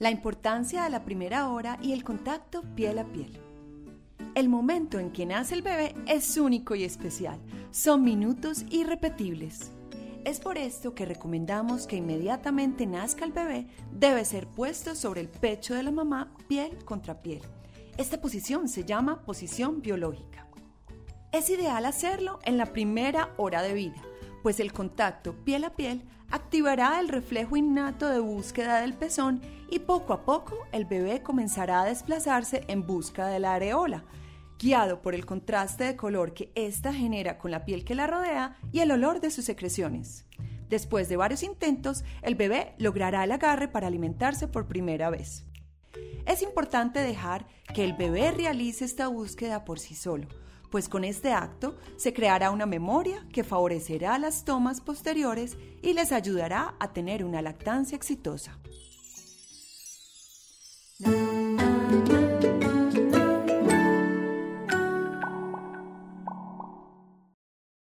La importancia de la primera hora y el contacto piel a piel. El momento en que nace el bebé es único y especial. Son minutos irrepetibles. Es por esto que recomendamos que inmediatamente nazca el bebé debe ser puesto sobre el pecho de la mamá piel contra piel. Esta posición se llama posición biológica. Es ideal hacerlo en la primera hora de vida, pues el contacto piel a piel activará el reflejo innato de búsqueda del pezón y poco a poco el bebé comenzará a desplazarse en busca de la areola, guiado por el contraste de color que ésta genera con la piel que la rodea y el olor de sus secreciones. Después de varios intentos, el bebé logrará el agarre para alimentarse por primera vez. Es importante dejar que el bebé realice esta búsqueda por sí solo, pues con este acto se creará una memoria que favorecerá las tomas posteriores y les ayudará a tener una lactancia exitosa.